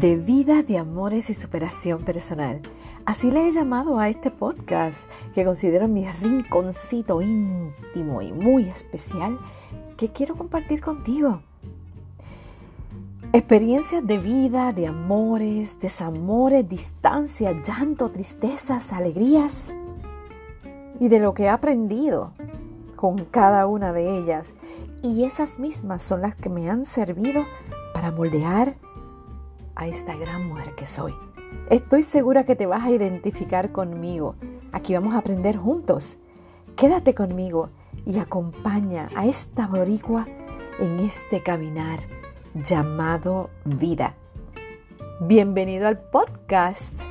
de vida, de amores y superación personal. Así le he llamado a este podcast que considero mi rinconcito íntimo y muy especial que quiero compartir contigo. Experiencias de vida, de amores, desamores, distancia, llanto, tristezas, alegrías y de lo que he aprendido con cada una de ellas. Y esas mismas son las que me han servido para moldear a esta gran mujer que soy. Estoy segura que te vas a identificar conmigo. Aquí vamos a aprender juntos. Quédate conmigo y acompaña a esta boricua en este caminar llamado vida. Bienvenido al podcast.